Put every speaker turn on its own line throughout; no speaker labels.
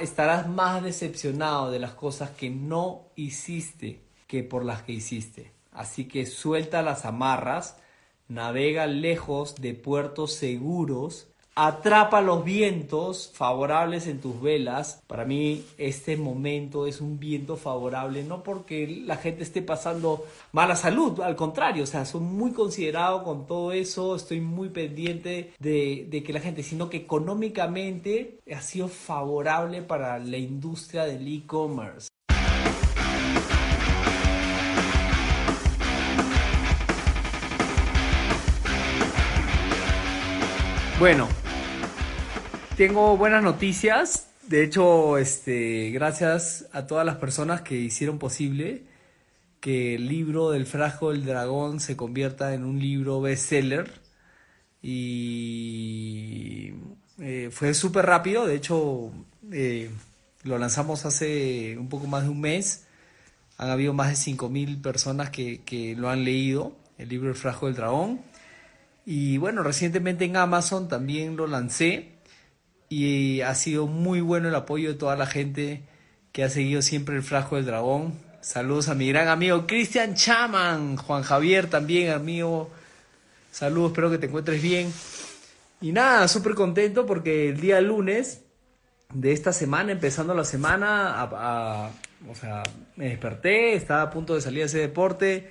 estarás más decepcionado de las cosas que no hiciste que por las que hiciste. Así que suelta las amarras, navega lejos de puertos seguros, atrapa los vientos favorables en tus velas. Para mí este momento es un viento favorable, no porque la gente esté pasando mala salud, al contrario, o sea, soy muy considerado con todo eso, estoy muy pendiente de, de que la gente, sino que económicamente ha sido favorable para la industria del e-commerce. Bueno, tengo buenas noticias. De hecho, este, gracias a todas las personas que hicieron posible que el libro del Frasco del Dragón se convierta en un libro bestseller. Y eh, fue súper rápido. De hecho, eh, lo lanzamos hace un poco más de un mes. Han habido más de 5.000 personas que, que lo han leído, el libro El Frasco del Dragón. Y bueno, recientemente en Amazon también lo lancé y ha sido muy bueno el apoyo de toda la gente que ha seguido siempre el Frasco del Dragón. Saludos a mi gran amigo Cristian Chaman, Juan Javier también, amigo. Saludos, espero que te encuentres bien. Y nada, súper contento porque el día lunes de esta semana, empezando la semana, o sea, me desperté, estaba a punto de salir a ese deporte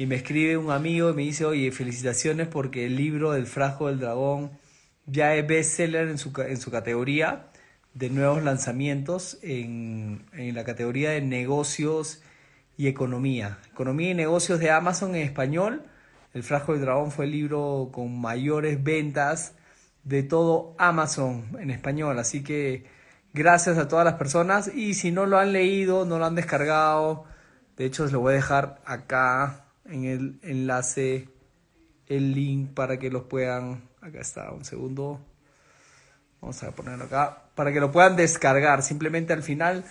y me escribe un amigo y me dice, oye, felicitaciones porque el libro del Frasco del Dragón ya es bestseller en su, en su categoría de nuevos lanzamientos en, en la categoría de negocios y economía. Economía y negocios de Amazon en español. El Frasco del Dragón fue el libro con mayores ventas de todo Amazon en español. Así que gracias a todas las personas. Y si no lo han leído, no lo han descargado, de hecho os lo voy a dejar acá en el enlace, el link para que los puedan. Acá está, un segundo. Vamos a ponerlo acá. Para que lo puedan descargar. Simplemente al final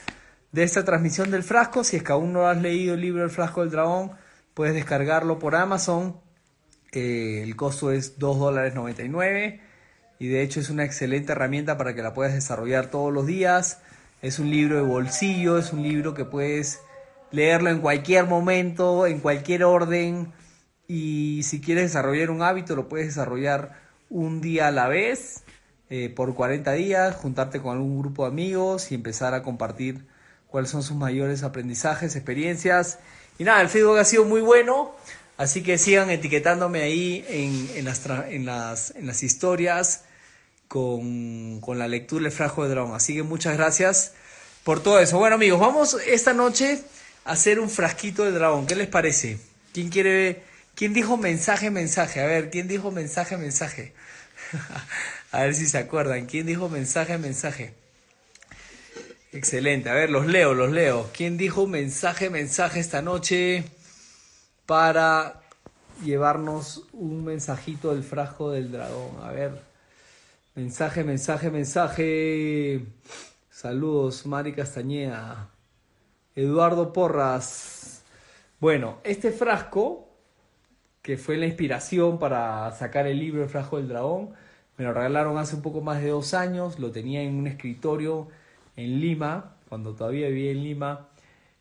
de esta transmisión del frasco, si es que aún no has leído el libro El Frasco del Dragón, puedes descargarlo por Amazon. Eh, el costo es 2 dólares 99 y de hecho es una excelente herramienta para que la puedas desarrollar todos los días. Es un libro de bolsillo, es un libro que puedes leerlo en cualquier momento, en cualquier orden y si quieres desarrollar un hábito lo puedes desarrollar un día a la vez eh, por 40 días, juntarte con algún grupo de amigos y empezar a compartir cuáles son sus mayores aprendizajes, experiencias. Y nada, el feedback ha sido muy bueno, así que sigan etiquetándome ahí en, en las, en, las, en las historias con, con la lectura del Frasco de Dragón. Así que muchas gracias por todo eso. Bueno amigos, vamos esta noche hacer un frasquito de dragón. ¿Qué les parece? ¿Quién quiere... ¿Quién dijo mensaje, mensaje? A ver, ¿quién dijo mensaje, mensaje? a ver si se acuerdan. ¿Quién dijo mensaje, mensaje? Excelente. A ver, los leo, los leo. ¿Quién dijo mensaje, mensaje esta noche para llevarnos un mensajito del frasco del dragón? A ver. Mensaje, mensaje, mensaje. Saludos, Mari Castañeda. Eduardo Porras. Bueno, este frasco, que fue la inspiración para sacar el libro El Frasco del Dragón, me lo regalaron hace un poco más de dos años. Lo tenía en un escritorio en Lima, cuando todavía vivía en Lima,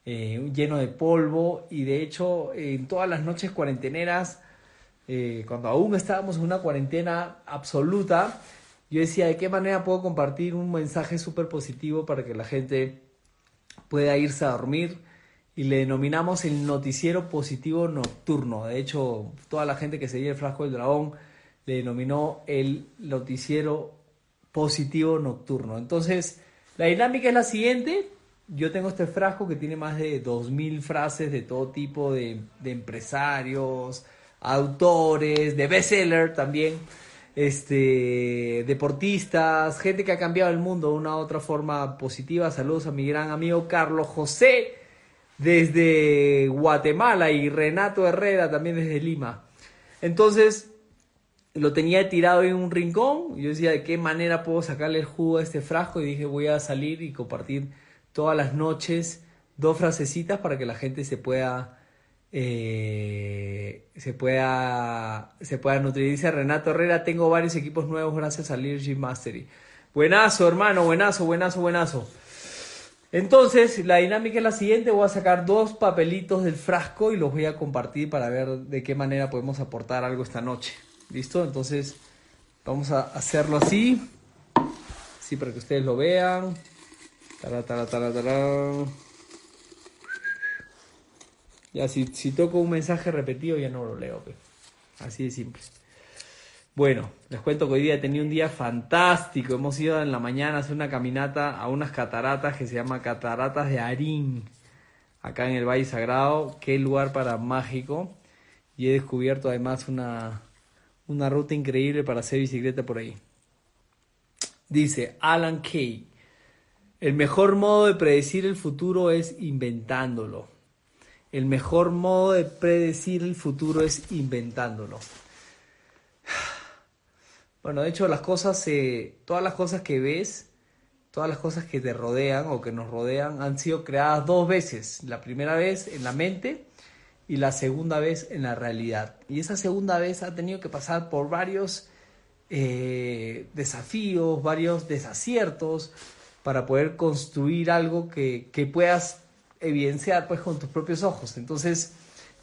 eh, lleno de polvo. Y de hecho, en todas las noches cuarenteneras, eh, cuando aún estábamos en una cuarentena absoluta, yo decía, ¿de qué manera puedo compartir un mensaje súper positivo para que la gente pueda irse a dormir? Y le denominamos el noticiero positivo nocturno. De hecho, toda la gente que seguía el frasco del dragón le denominó el noticiero positivo nocturno. Entonces, la dinámica es la siguiente. Yo tengo este frasco que tiene más de 2.000 frases de todo tipo de, de empresarios, autores, de bestseller también. Este, deportistas, gente que ha cambiado el mundo de una u otra forma positiva. Saludos a mi gran amigo Carlos José desde Guatemala y Renato Herrera también desde Lima. Entonces, lo tenía tirado en un rincón. Yo decía, ¿de qué manera puedo sacarle el jugo a este frasco? Y dije, voy a salir y compartir todas las noches dos frasecitas para que la gente se pueda eh, se pueda se pueda nutrir. Dice Renato Herrera, tengo varios equipos nuevos gracias al Leadership Mastery. Buenazo, hermano, buenazo, buenazo, buenazo. Entonces, la dinámica es la siguiente, voy a sacar dos papelitos del frasco y los voy a compartir para ver de qué manera podemos aportar algo esta noche. ¿Listo? Entonces, vamos a hacerlo así. Sí, para que ustedes lo vean. Ya, si, si toco un mensaje repetido, ya no lo leo. Así de simple. Bueno, les cuento que hoy día he tenido un día fantástico. Hemos ido en la mañana a hacer una caminata a unas cataratas que se llama Cataratas de Arín, acá en el Valle Sagrado. Qué lugar para mágico. Y he descubierto además una, una ruta increíble para hacer bicicleta por ahí. Dice Alan Kay. El mejor modo de predecir el futuro es inventándolo. El mejor modo de predecir el futuro es inventándolo. Bueno, de hecho las cosas, eh, todas las cosas que ves, todas las cosas que te rodean o que nos rodean han sido creadas dos veces. La primera vez en la mente y la segunda vez en la realidad. Y esa segunda vez ha tenido que pasar por varios eh, desafíos, varios desaciertos, para poder construir algo que, puedas evidenciar pues con tus propios ojos. Entonces,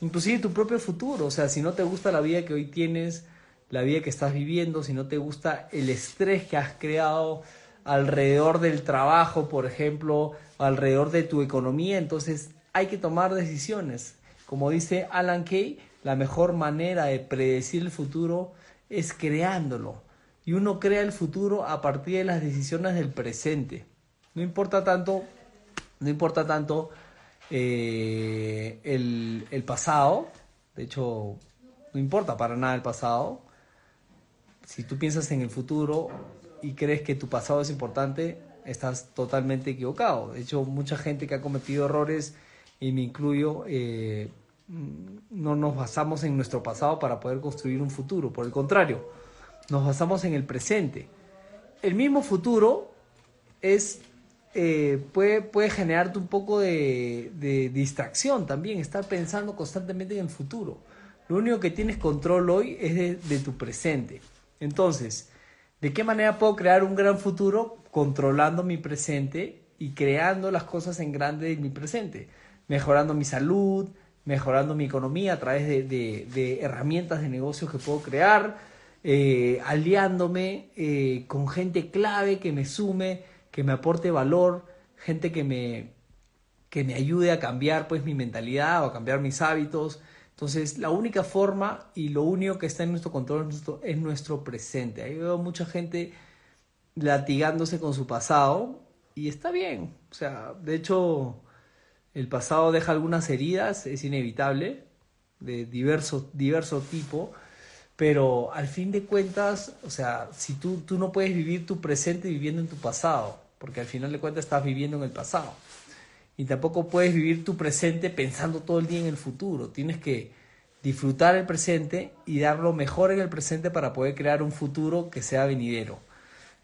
inclusive tu propio futuro, o sea, si no te gusta la vida que hoy tienes, la vida que estás viviendo, si no te gusta el estrés que has creado alrededor del trabajo, por ejemplo, alrededor de tu economía, entonces hay que tomar decisiones. Como dice Alan Kay, la mejor manera de predecir el futuro es creándolo. Y uno crea el futuro a partir de las decisiones del presente. No importa tanto, no importa tanto eh, el, el pasado, de hecho, no importa para nada el pasado. Si tú piensas en el futuro y crees que tu pasado es importante, estás totalmente equivocado. De hecho, mucha gente que ha cometido errores, y me incluyo, eh, no nos basamos en nuestro pasado para poder construir un futuro. Por el contrario, nos basamos en el presente. El mismo futuro es eh, puede, puede generarte un poco de, distracción también, estar pensando constantemente en el futuro. Lo único que tienes control hoy es de, tu presente. Entonces, ¿de qué manera puedo crear un gran futuro? Controlando mi presente y creando las cosas en grande en mi presente. Mejorando mi salud, mejorando mi economía a través de, herramientas de negocio que puedo crear, eh, aliándome eh, con gente clave que me sume que me aporte valor, gente que me, que me ayude a cambiar pues mi mentalidad o a cambiar mis hábitos. Entonces, la única forma y lo único que está en nuestro control es nuestro, presente. Ahí veo mucha gente latigándose con su pasado y está bien. O sea, de hecho, el pasado deja algunas heridas, es inevitable, de diverso, diverso tipo, pero al fin de cuentas, o sea, si tú, tú no puedes vivir tu presente viviendo en tu pasado, porque al final de cuentas estás viviendo en el pasado. Y tampoco puedes vivir tu presente pensando todo el día en el futuro. Tienes que disfrutar el presente y dar lo mejor en el presente para poder crear un futuro que sea venidero.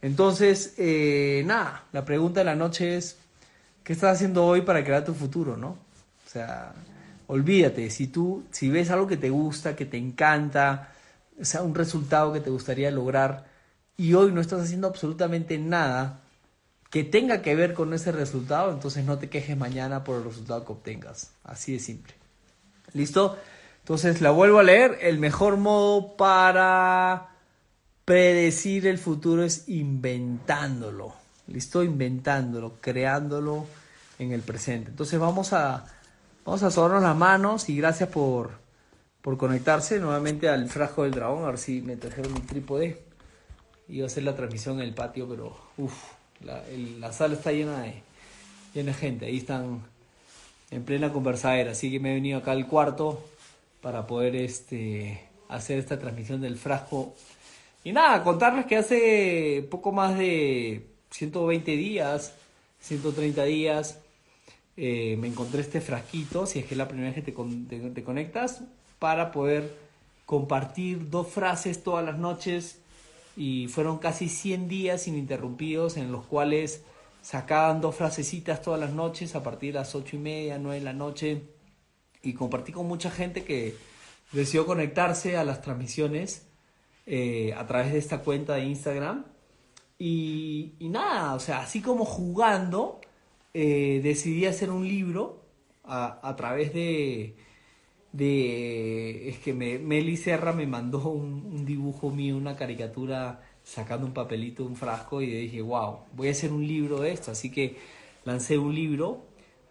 Entonces, eh, nada, la pregunta de la noche es, ¿qué estás haciendo hoy para crear tu futuro, no? O sea, olvídate, si tú, si ves algo que te gusta, que te encanta, o sea, un resultado que te gustaría lograr y hoy no estás haciendo absolutamente nada que tenga que ver con ese resultado, entonces no te quejes mañana por el resultado que obtengas. Así de simple. ¿Listo? Entonces la vuelvo a leer. El mejor modo para predecir el futuro es inventándolo. ¿Listo? Inventándolo, creándolo en el presente. Entonces vamos a, vamos a las manos y gracias por, por conectarse nuevamente al frasco del dragón. A ver si me trajeron un trípode. Iba a hacer la transmisión en el patio, pero uff la, sala está llena de, llena gente. Ahí están en plena conversadera. Así que me he venido acá al cuarto para poder este, hacer esta transmisión del frasco y nada, contarles que hace poco más de 120 días, 130 días, eh, me encontré este frasquito, si es que es la primera vez que te, te conectas, para poder compartir dos frases todas las noches y fueron casi 100 días ininterrumpidos en los cuales sacaban dos frasecitas todas las noches a partir de las 8 y media, 9 de la noche. Y compartí con mucha gente que decidió conectarse a las transmisiones eh, a través de esta cuenta de Instagram. Y, nada, o sea, así como jugando, eh, decidí hacer un libro a, a través de, de... Es que me, Meli Serra me mandó un, dibujo mío, una caricatura sacando un papelito, un frasco y dije, wow, voy a hacer un libro de esto. Así que lancé un libro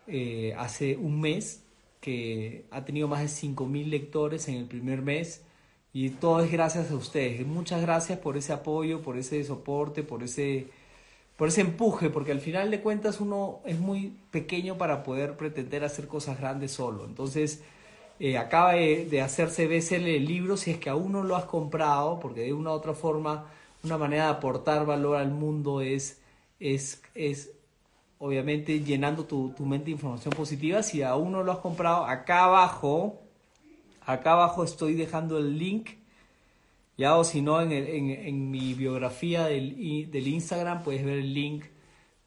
eh, hace un mes que ha tenido más de 5.000 lectores en el primer mes y todo es gracias a ustedes. Muchas gracias por ese apoyo, por ese soporte, por ese, por ese empuje, porque al final de cuentas uno es muy pequeño para poder pretender hacer cosas grandes solo. Entonces, eh, acaba de, hacerse BCL el libro, si es que aún no lo has comprado, porque de una u otra forma, una manera de aportar valor al mundo es, es, es obviamente llenando tu, tu mente de información positiva. Si aún no lo has comprado, acá abajo Acá abajo estoy dejando el link. Ya o si no, en, en, mi biografía del, del, Instagram puedes ver el link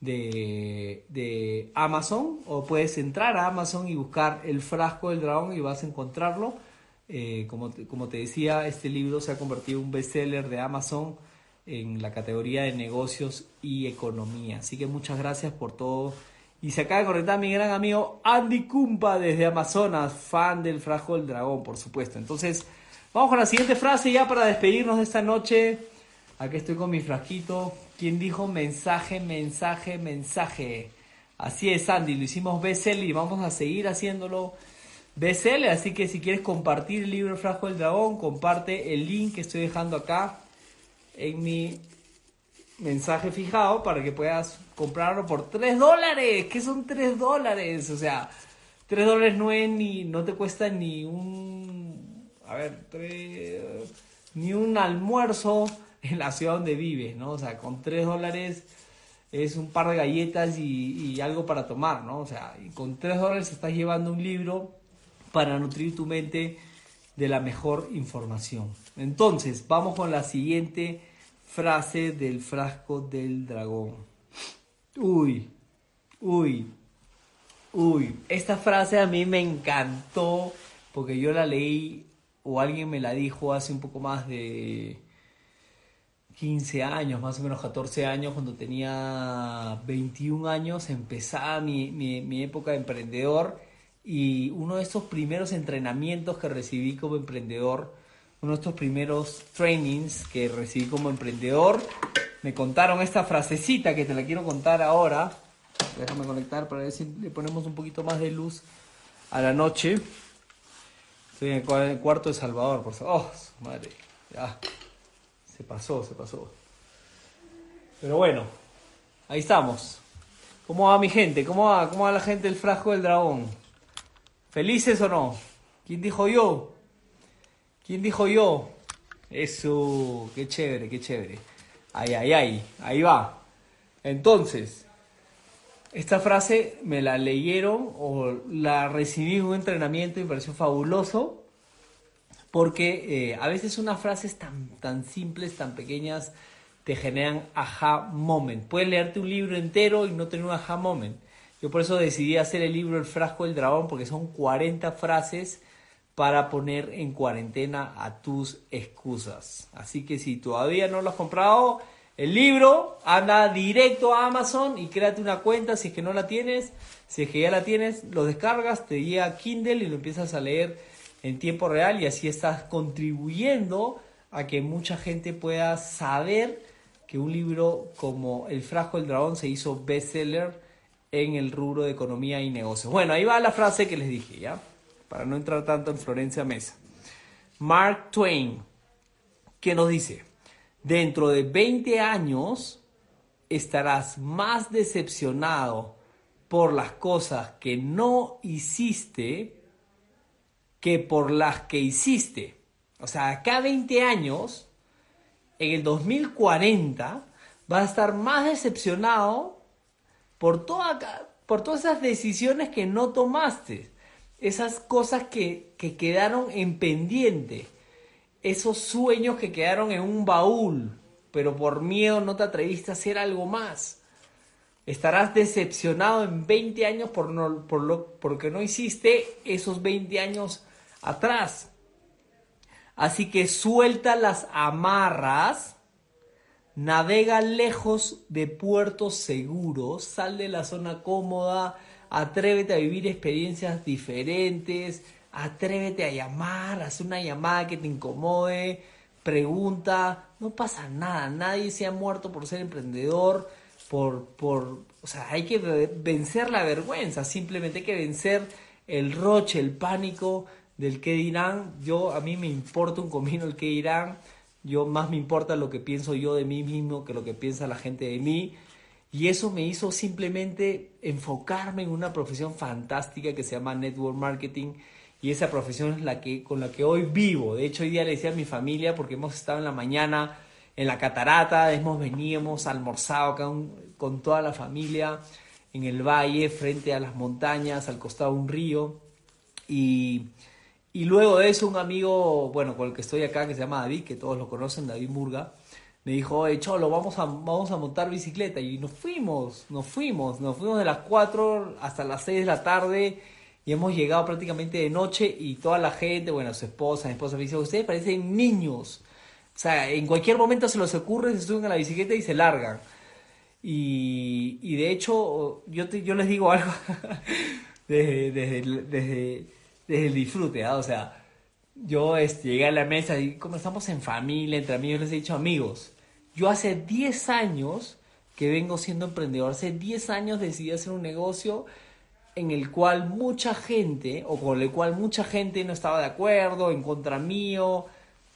de, de, Amazon o puedes entrar a Amazon y buscar el frasco del dragón y vas a encontrarlo. Eh, como, como te decía, este libro se ha convertido en un bestseller de Amazon en la categoría de negocios y economía. Así que muchas gracias por todo y se acaba de conectar mi gran amigo Andy Kumpa desde Amazonas, fan del Frasco del Dragón, por supuesto. Entonces, vamos con la siguiente frase ya para despedirnos de esta noche. Aquí estoy con mi frasquito. ¿Quién dijo mensaje, mensaje, mensaje? Así es, Andy, lo hicimos BSL y vamos a seguir haciéndolo BSL. Así que si quieres compartir el libro Frasco del Dragón, comparte el link que estoy dejando acá en mi mensaje fijado para que puedas comprarlo por 3 dólares. ¿Qué son 3 dólares? O sea, 3 dólares no es ni, no te cuesta ni un, a ver, ni un almuerzo en la ciudad donde vives, ¿no? O sea, con 3 dólares es un par de galletas y, algo para tomar, ¿no? O sea, con 3 dólares estás llevando un libro para nutrir tu mente de la mejor información. Entonces, vamos con la siguiente frase del frasco del dragón. Uy, uy, uy. Esta frase a mí me encantó porque yo la leí o alguien me la dijo hace un poco más de 15 años, más o menos 14 años, cuando tenía 21 años, empezaba mi, mi, mi época de emprendedor y uno de esos primeros entrenamientos que recibí como emprendedor uno de estos primeros trainings que recibí como emprendedor, me contaron esta frasecita que te la quiero contar ahora. Déjame conectar para ver si le ponemos un poquito más de luz a la noche. Estoy en el cuarto de Salvador, por favor. Oh, madre, ya. Se pasó, se pasó. Pero bueno, ahí estamos. ¿Cómo va mi gente? ¿Cómo va, cómo va la gente del frasco del dragón? ¿Felices o no? ¿Quién dijo yo? ¿Quién dijo yo? Eso, qué chévere, qué chévere. Ay, ay, ay, ahí va. Entonces, esta frase me la leyeron o la recibí en un entrenamiento y me pareció fabuloso porque eh, a veces unas frases tan, tan simples, tan pequeñas, te generan aha moment. Puedes leerte un libro entero y no tener un aha moment. Yo por eso decidí hacer el libro El frasco del dragón porque son 40 frases para poner en cuarentena a tus excusas. Así que si todavía no lo has comprado, el libro, anda directo a Amazon y créate una cuenta si es que no la tienes. Si es que ya la tienes, lo descargas, te llega a Kindle y lo empiezas a leer en tiempo real y así estás contribuyendo a que mucha gente pueda saber que un libro como El frasco del dragón se hizo bestseller en el rubro de economía y negocios. Bueno, ahí va la frase que les dije, ¿ya? para no entrar tanto en Florencia Mesa. Mark Twain, que nos dice, dentro de 20 años estarás más decepcionado por las cosas que no hiciste que por las que hiciste. O sea, acá 20 años en el 2040 vas a estar más decepcionado por, por todas esas decisiones que no tomaste, esas cosas que, que quedaron en pendiente, esos sueños que quedaron en un baúl, pero por miedo no te atreviste a hacer algo más. Estarás decepcionado en 20 años por, no, por lo, porque no hiciste esos 20 años atrás. Así que suelta las amarras, navega lejos de puertos seguros, sal de la zona cómoda, atrévete a vivir experiencias diferentes, atrévete a llamar, haz una llamada que te incomode, pregunta, no pasa nada, nadie se ha muerto por ser emprendedor, por, por, o sea, hay que vencer la vergüenza, simplemente hay que vencer el roche, el pánico del qué dirán. Yo, a mí me importa un comino el qué dirán, yo más me importa lo que pienso yo de mí mismo que lo que piensa la gente de mí. Y eso me hizo simplemente enfocarme en una profesión fantástica que se llama Network Marketing y esa profesión es la que, con la que hoy vivo. De hecho, hoy día le decía a mi familia, porque hemos estado en la mañana en la catarata, hemos venido, hemos almorzado con, con toda la familia en el valle, frente a las montañas, al costado de un río. Y, y luego de eso, un amigo, bueno, con el que estoy acá, que se llama David, que todos lo conocen, David Murga, me dijo, oye, Cholo, vamos a, vamos a montar bicicleta. Y nos fuimos, nos fuimos, nos fuimos de las 4 hasta las 6 de la tarde y hemos llegado prácticamente de noche y toda la gente, bueno, su esposa, mi esposa me dice, ustedes parecen niños. O sea, en cualquier momento se les ocurre, se suben a la bicicleta y se largan. Y, y de hecho, yo, yo les digo algo desde, desde, el disfrute, ¿ah? o sea, yo este, llegué a la mesa y como estamos en familia, entre amigos, les he dicho, amigos, yo hace 10 años que vengo siendo emprendedor, hace 10 años decidí hacer un negocio en el cual mucha gente, o con el cual mucha gente no estaba de acuerdo, en contra mío,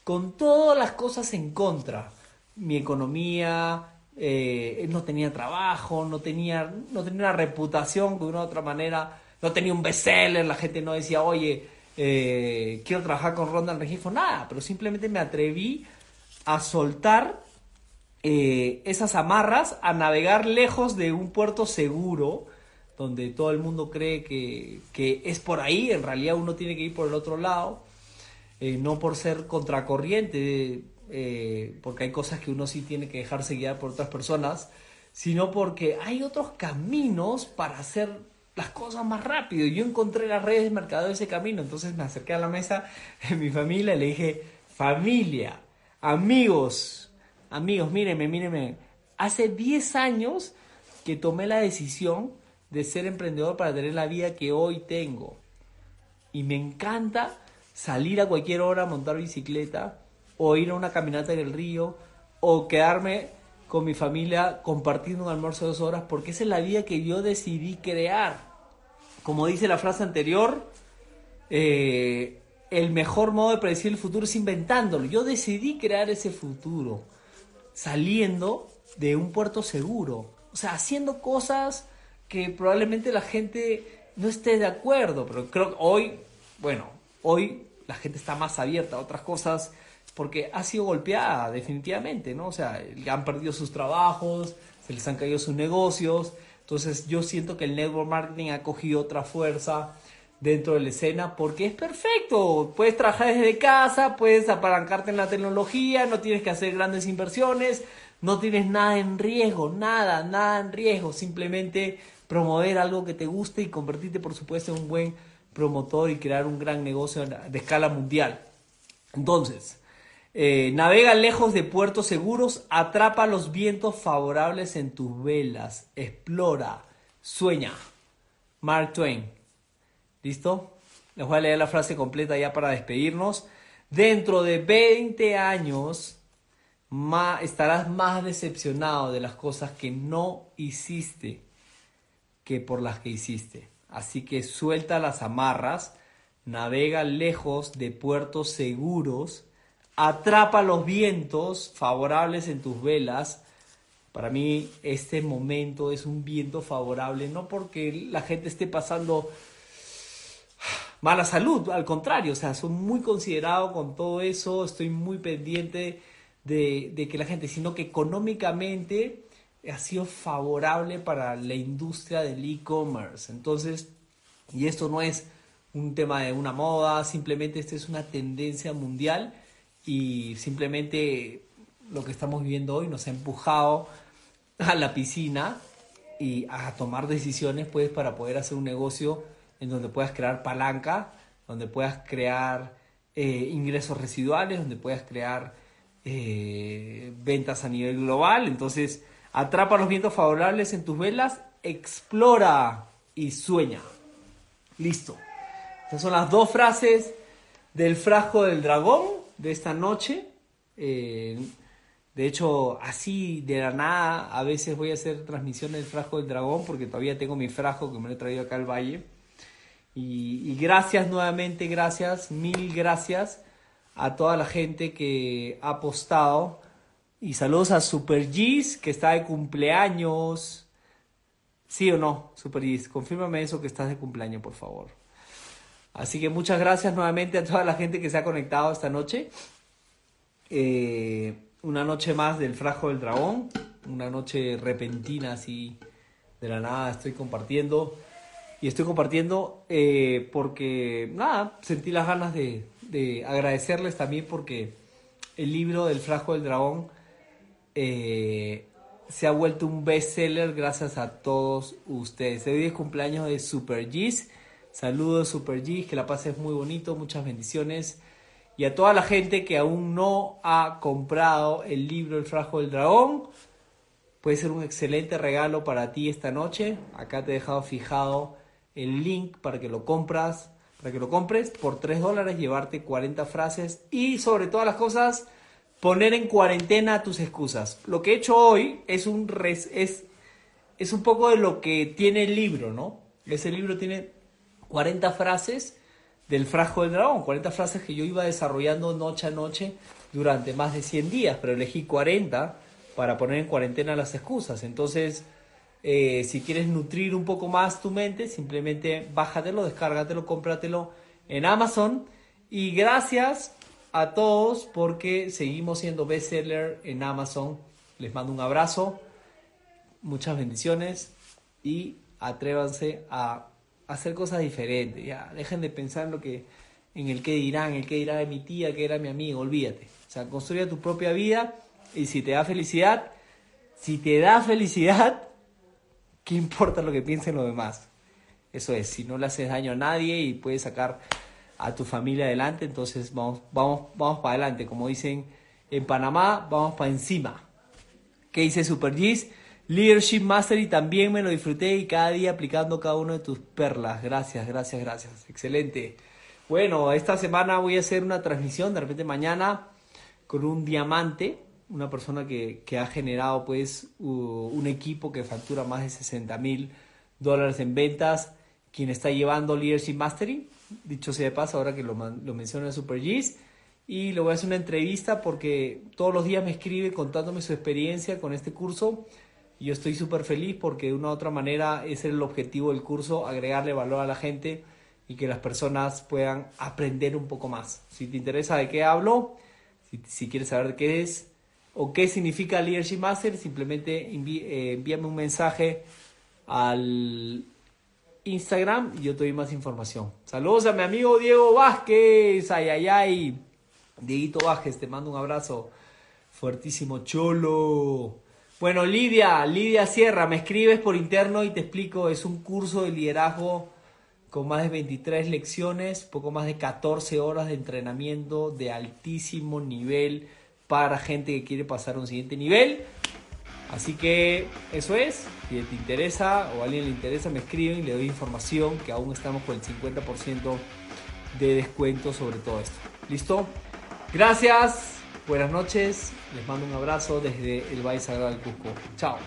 con todas las cosas en contra. Mi economía, eh, no tenía trabajo, no tenía, no tenía una reputación de una u otra manera, no tenía un bestseller, la gente no decía, oye, eh, quiero trabajar con Ronda Regifo, nada, pero simplemente me atreví a soltar eh, esas amarras, a navegar lejos de un puerto seguro, donde todo el mundo cree que, es por ahí, en realidad uno tiene que ir por el otro lado, eh, no por ser contracorriente, porque hay cosas que uno sí tiene que dejarse guiar por otras personas, sino porque hay otros caminos para hacer las cosas más rápido. Yo encontré las redes de mercado de ese camino, entonces me acerqué a la mesa de mi familia y le dije, familia, amigos, amigos, mírenme, mírenme, hace 10 años que tomé la decisión de ser emprendedor para tener la vida que hoy tengo. Y me encanta salir a cualquier hora a montar bicicleta o ir a una caminata en el río o quedarme con mi familia compartiendo un almuerzo de dos horas porque esa es la vida que yo decidí crear. Como dice la frase anterior, eh, el mejor modo de predecir el futuro es inventándolo. Yo decidí crear ese futuro saliendo de un puerto seguro. O sea, haciendo cosas que probablemente la gente no esté de acuerdo, pero creo que hoy, bueno, hoy la gente está más abierta a otras cosas porque ha sido golpeada definitivamente, ¿no? O sea, han perdido sus trabajos, se les han caído sus negocios, entonces yo siento que el network marketing ha cogido otra fuerza dentro de la escena porque es perfecto, puedes trabajar desde casa, puedes apalancarte en la tecnología, no tienes que hacer grandes inversiones, no tienes nada en riesgo, nada, nada en riesgo, simplemente promover algo que te guste y convertirte, por supuesto, en un buen promotor y crear un gran negocio de escala mundial. Entonces, eh, navega lejos de puertos seguros, atrapa los vientos favorables en tus velas, explora, sueña. Mark Twain. ¿Listo? Les voy a leer la frase completa ya para despedirnos. Dentro de 20 años estarás más decepcionado de las cosas que no hiciste que por las que hiciste. Así que suelta las amarras, navega lejos de puertos seguros, atrapa los vientos favorables en tus velas. Para mí este momento es un viento favorable, no porque la gente esté pasando mala salud, al contrario, o sea, soy muy considerado con todo eso, estoy muy pendiente de, que la gente, sino que económicamente ha sido favorable para la industria del e-commerce. Entonces, y esto no es un tema de una moda, simplemente esto es una tendencia mundial y simplemente lo que estamos viviendo hoy nos ha empujado a la piscina y a tomar decisiones pues para poder hacer un negocio en donde puedas crear palanca, donde puedas crear eh, ingresos residuales, donde puedas crear eh, ventas a nivel global. Entonces, atrapa los vientos favorables en tus velas, explora y sueña. Listo. Estas son las dos frases del frasco del dragón de esta noche. Eh, de hecho, así de la nada, a veces voy a hacer transmisiones del frasco del dragón porque todavía tengo mi frasco que me lo he traído acá al valle. Y, gracias nuevamente, gracias, mil gracias a toda la gente que ha apostado. Y saludos a Super G's que está de cumpleaños. ¿Sí o no, Super G's? Confírmame eso que estás de cumpleaños, por favor. Así que muchas gracias nuevamente a toda la gente que se ha conectado esta noche. Eh, una noche más del Frajo del Dragón, una noche repentina así de la nada estoy compartiendo y estoy compartiendo eh, porque nada, sentí las ganas de, agradecerles también porque el libro del Frajo del Dragón eh, se ha vuelto un bestseller gracias a todos ustedes. Hoy es cumpleaños de Super G's. Saludos Super G's, que la pases muy bonito, muchas bendiciones y a toda la gente que aún no ha comprado el libro El Frasco del Dragón. Puede ser un excelente regalo para ti esta noche. Acá te he dejado fijado el link para que lo compras, para que lo compres por 3 dólares, llevarte 40 frases y sobre todas las cosas poner en cuarentena tus excusas. Lo que he hecho hoy es un es, es un poco de lo que tiene el libro, ¿no? Ese libro tiene 40 frases del frasco del dragón, 40 frases que yo iba desarrollando noche a noche durante más de 100 días, pero elegí 40 para poner en cuarentena las excusas. Entonces, eh, si quieres nutrir un poco más tu mente, simplemente bájatelo, descárgatelo, cómpratelo en Amazon. Y gracias a todos porque seguimos siendo bestseller en Amazon. Les mando un abrazo, muchas bendiciones y atrévanse a hacer cosas diferentes, ya, dejen de pensar en lo que, en el que dirán, el que dirá de mi tía, que era mi amigo, olvídate. O sea, construye tu propia vida y si te da felicidad, si te da felicidad, ¿qué importa lo que piensen los demás? Eso es, si no le haces daño a nadie y puedes sacar a tu familia adelante, entonces vamos, vamos, vamos para adelante. Como dicen en Panamá, vamos para encima. ¿Qué dice Super G's? Leadership Mastery también me lo disfruté y cada día aplicando cada una de tus perlas. Gracias, gracias, gracias. Excelente. Bueno, esta semana voy a hacer una transmisión, de repente mañana, con un diamante, una persona que, ha generado pues un equipo que factura más de 60 mil dólares en ventas, quien está llevando Leadership Mastery, dicho sea de paso, ahora que lo, lo menciona Super G's, y le voy a hacer una entrevista porque todos los días me escribe contándome su experiencia con este curso yo estoy súper feliz porque de una u otra manera ese es el objetivo del curso, agregarle valor a la gente y que las personas puedan aprender un poco más. Si te interesa de qué hablo, si, quieres saber qué es o qué significa Leadership Master, simplemente eh, envíame un mensaje al Instagram y yo te doy más información. Saludos a mi amigo Diego Vázquez, ay, ay, ay. Dieguito Vázquez, te mando un abrazo fuertísimo, cholo. Bueno, Lidia, Lidia Sierra, me escribes por interno y te explico, es un curso de liderazgo con más de 23 lecciones, poco más de 14 horas de entrenamiento de altísimo nivel para gente que quiere pasar a un siguiente nivel. Así que eso es, si te interesa o a alguien le interesa, me escriben y le doy información que aún estamos con el 50% de descuento sobre todo esto. ¿Listo? Gracias. Buenas noches, les mando un abrazo desde el Valle Sagrado del Cusco. Chao.